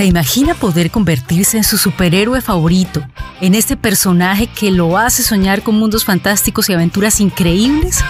¿Se imagina poder convertirse en su superhéroe favorito, en ese personaje que lo hace soñar con mundos fantásticos y aventuras increíbles?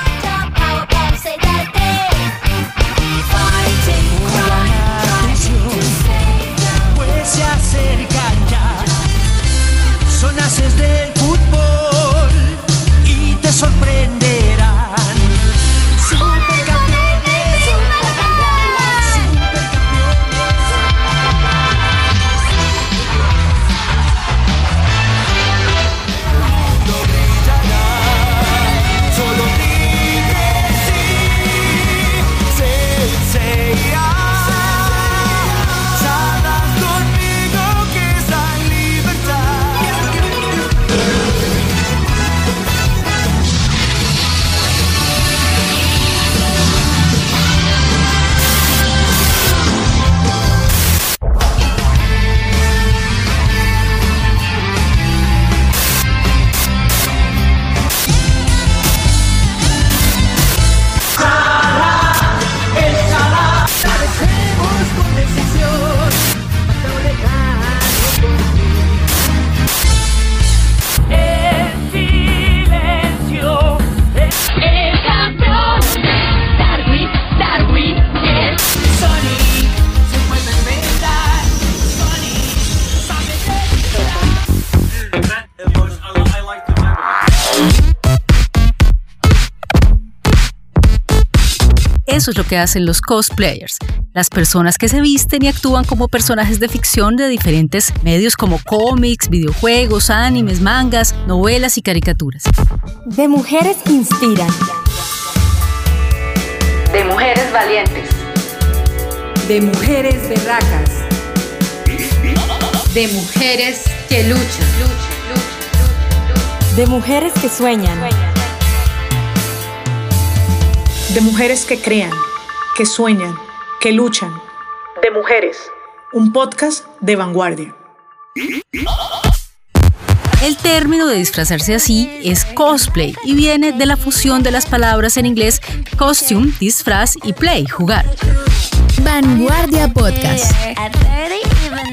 Eso es lo que hacen los cosplayers, las personas que se visten y actúan como personajes de ficción de diferentes medios como cómics, videojuegos, animes, mangas, novelas y caricaturas. De mujeres que inspiran. De mujeres valientes. De mujeres berracas. De mujeres que luchan. De mujeres que sueñan. De mujeres que crean, que sueñan, que luchan. De mujeres. Un podcast de vanguardia. El término de disfrazarse así es cosplay y viene de la fusión de las palabras en inglés costume, disfraz y play, jugar. Vanguardia Podcast.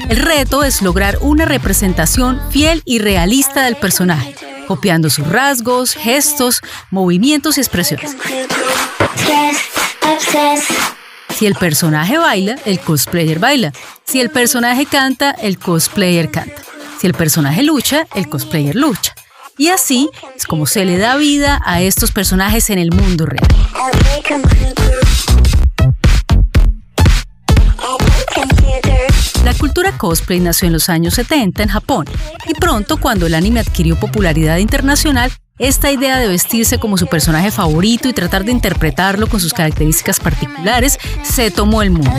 El reto es lograr una representación fiel y realista del personaje, copiando sus rasgos, gestos, movimientos y expresiones. Si el personaje baila, el cosplayer baila. Si el personaje canta, el cosplayer canta. Si el personaje lucha, el cosplayer lucha. Y así es como se le da vida a estos personajes en el mundo real. La cultura cosplay nació en los años 70 en Japón y pronto cuando el anime adquirió popularidad internacional, esta idea de vestirse como su personaje favorito y tratar de interpretarlo con sus características particulares se tomó el mundo.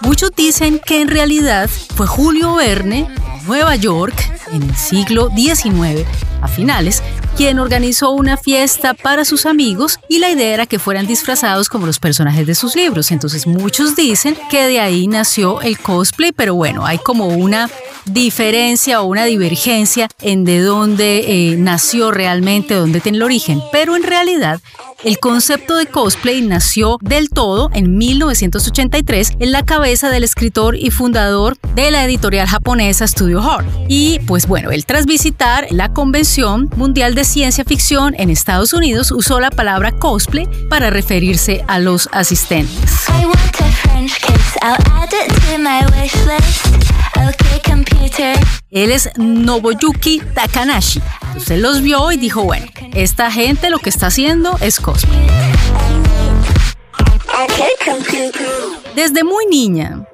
Muchos dicen que en realidad fue Julio Verne, Nueva York, en el siglo XIX, a finales, quien organizó una fiesta para sus amigos y la idea era que fueran disfrazados como los personajes de sus libros. Entonces muchos dicen que de ahí nació el cosplay, pero bueno, hay como una diferencia o una divergencia en de dónde eh, nació realmente, dónde tiene el origen. Pero en realidad el concepto de cosplay nació del todo en 1983 en la cabeza del escritor y fundador de la editorial japonesa Studio Hall. Y pues bueno, él tras visitar la Convención Mundial de Ciencia Ficción en Estados Unidos usó la palabra cosplay para referirse a los asistentes. Él es Nobuyuki Takanashi. Usted los vio y dijo, bueno, esta gente lo que está haciendo es cosplay. Desde muy niña,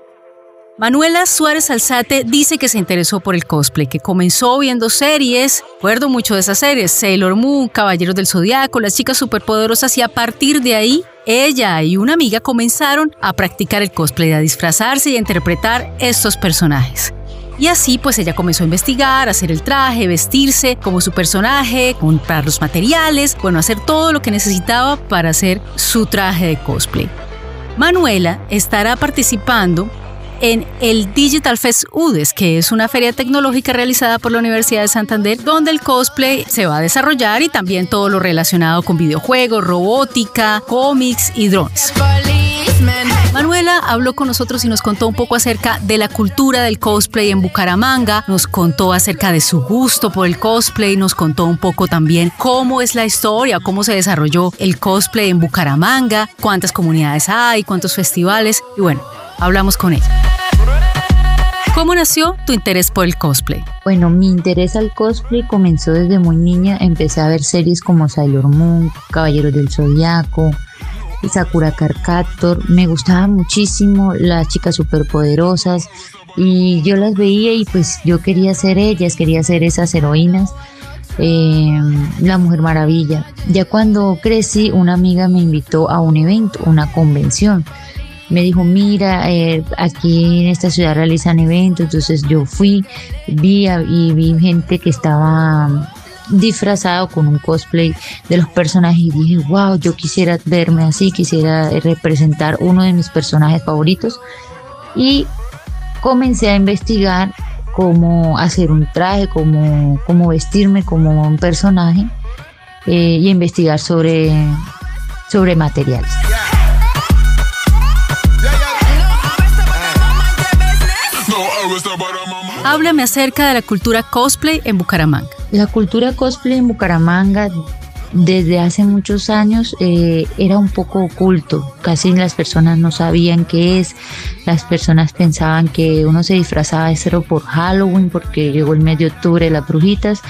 Manuela Suárez Alzate dice que se interesó por el cosplay, que comenzó viendo series, recuerdo mucho de esas series, Sailor Moon, Caballeros del Zodiaco, Las Chicas Superpoderosas, y a partir de ahí, ella y una amiga comenzaron a practicar el cosplay, a disfrazarse y a interpretar estos personajes. Y así pues ella comenzó a investigar, a hacer el traje, vestirse como su personaje, comprar los materiales, bueno, hacer todo lo que necesitaba para hacer su traje de cosplay. Manuela estará participando en el Digital Fest UDES, que es una feria tecnológica realizada por la Universidad de Santander, donde el cosplay se va a desarrollar y también todo lo relacionado con videojuegos, robótica, cómics y drones. Manuela habló con nosotros y nos contó un poco acerca de la cultura del cosplay en Bucaramanga, nos contó acerca de su gusto por el cosplay, nos contó un poco también cómo es la historia, cómo se desarrolló el cosplay en Bucaramanga, cuántas comunidades hay, cuántos festivales y bueno, hablamos con ella. ¿Cómo nació tu interés por el cosplay? Bueno, mi interés al cosplay comenzó desde muy niña. Empecé a ver series como Sailor Moon, Caballeros del Zodiaco, Sakura Carcaptor. Me gustaban muchísimo las chicas superpoderosas y yo las veía y pues yo quería ser ellas, quería ser esas heroínas. Eh, la Mujer Maravilla. Ya cuando crecí, una amiga me invitó a un evento, una convención me dijo, mira, eh, aquí en esta ciudad realizan eventos, entonces yo fui, vi y vi gente que estaba disfrazado con un cosplay de los personajes y dije, wow, yo quisiera verme así, quisiera representar uno de mis personajes favoritos y comencé a investigar cómo hacer un traje, cómo, cómo vestirme como un personaje eh, y investigar sobre, sobre materiales. Háblame acerca de la cultura cosplay en Bucaramanga. La cultura cosplay en Bucaramanga desde hace muchos años eh, era un poco oculto. Casi las personas no sabían qué es. Las personas pensaban que uno se disfrazaba de cero por Halloween porque llegó el mes de octubre las brujitas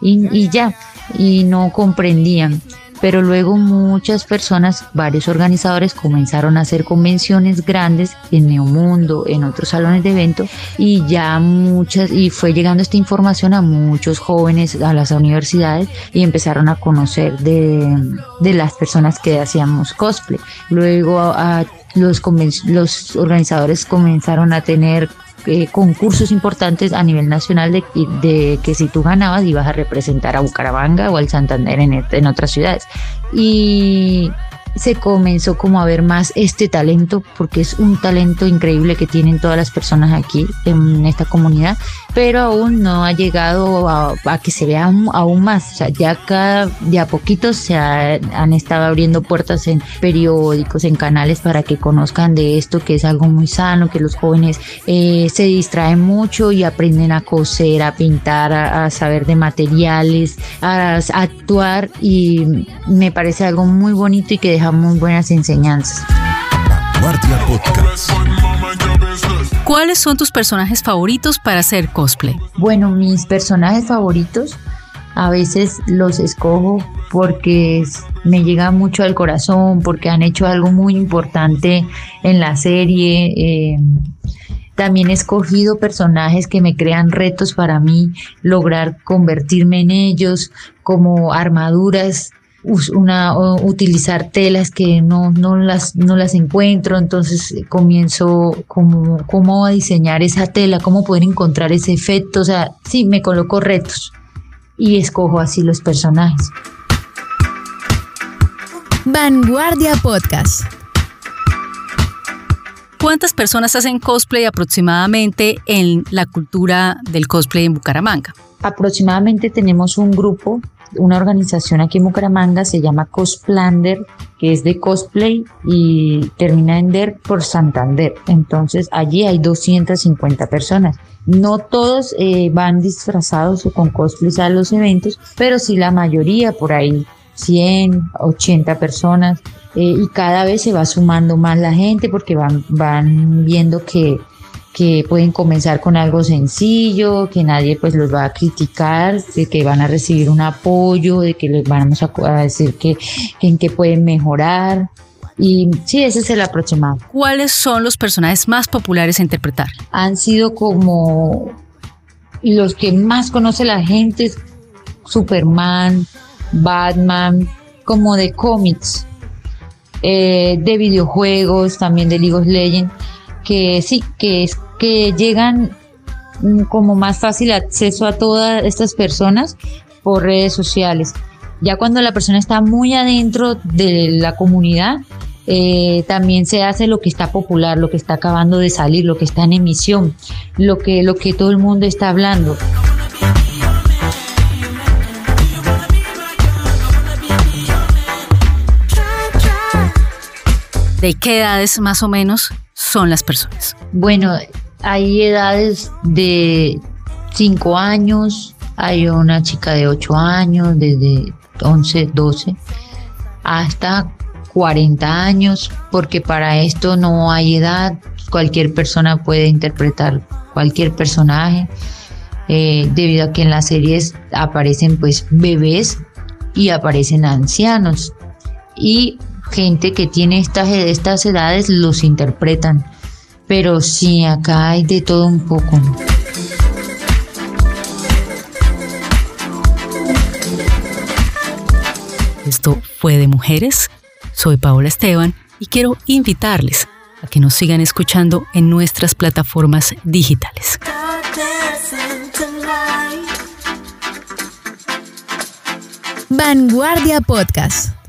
y, y ya. Y no comprendían pero luego muchas personas, varios organizadores comenzaron a hacer convenciones grandes en Neomundo, en otros salones de evento y ya muchas, y fue llegando esta información a muchos jóvenes, a las universidades y empezaron a conocer de, de las personas que hacíamos cosplay. Luego a, los, los organizadores comenzaron a tener eh, concursos importantes a nivel nacional de, de, que si tú ganabas ibas a representar a Bucaramanga o al Santander en, en otras ciudades. Y se comenzó como a ver más este talento, porque es un talento increíble que tienen todas las personas aquí en esta comunidad, pero aún no ha llegado a, que se vea aún, más. O sea, ya cada, de a poquito se han estado abriendo puertas en periódicos, en canales para que conozcan de esto, que es algo muy sano, que los jóvenes eh, se distraen mucho y aprenden a coser, a pintar, a, saber de materiales, a, a actuar y me parece algo muy bonito y que deja muy buenas enseñanzas. ¿Cuáles son tus personajes favoritos para hacer cosplay? Bueno, mis personajes favoritos a veces los escojo porque me llega mucho al corazón, porque han hecho algo muy importante en la serie. Eh, también he escogido personajes que me crean retos para mí, lograr convertirme en ellos, como armaduras una, utilizar telas que no, no, las, no las encuentro, entonces comienzo como, cómo a diseñar esa tela, cómo poder encontrar ese efecto, o sea, sí, me coloco retos y escojo así los personajes. Vanguardia Podcast. ¿Cuántas personas hacen cosplay aproximadamente en la cultura del cosplay en Bucaramanga? Aproximadamente tenemos un grupo una organización aquí en Bucaramanga, se llama Cosplander, que es de cosplay y termina en DER por Santander. Entonces allí hay 250 personas. No todos eh, van disfrazados o con cosplays a los eventos, pero sí la mayoría, por ahí 100, 80 personas. Eh, y cada vez se va sumando más la gente porque van, van viendo que que pueden comenzar con algo sencillo, que nadie pues los va a criticar, de que van a recibir un apoyo, de que les vamos a, decir que, en qué pueden mejorar. Y sí, ese es el aproximado. ¿Cuáles son los personajes más populares a interpretar? Han sido como los que más conoce la gente, Superman, Batman, como de cómics, eh, de videojuegos, también de League of Legends que sí, que es que llegan mm, como más fácil acceso a todas estas personas por redes sociales. Ya cuando la persona está muy adentro de la comunidad, eh, también se hace lo que está popular, lo que está acabando de salir, lo que está en emisión, lo que, lo que todo el mundo está hablando. ¿De qué edades más o menos son las personas? Bueno, hay edades de 5 años, hay una chica de 8 años, desde 11, 12, hasta 40 años, porque para esto no hay edad, cualquier persona puede interpretar cualquier personaje, eh, debido a que en las series aparecen pues bebés y aparecen ancianos y gente que tiene estas, estas edades los interpretan, pero sí, acá hay de todo un poco. Esto fue de mujeres. Soy Paola Esteban y quiero invitarles a que nos sigan escuchando en nuestras plataformas digitales. Vanguardia Podcast.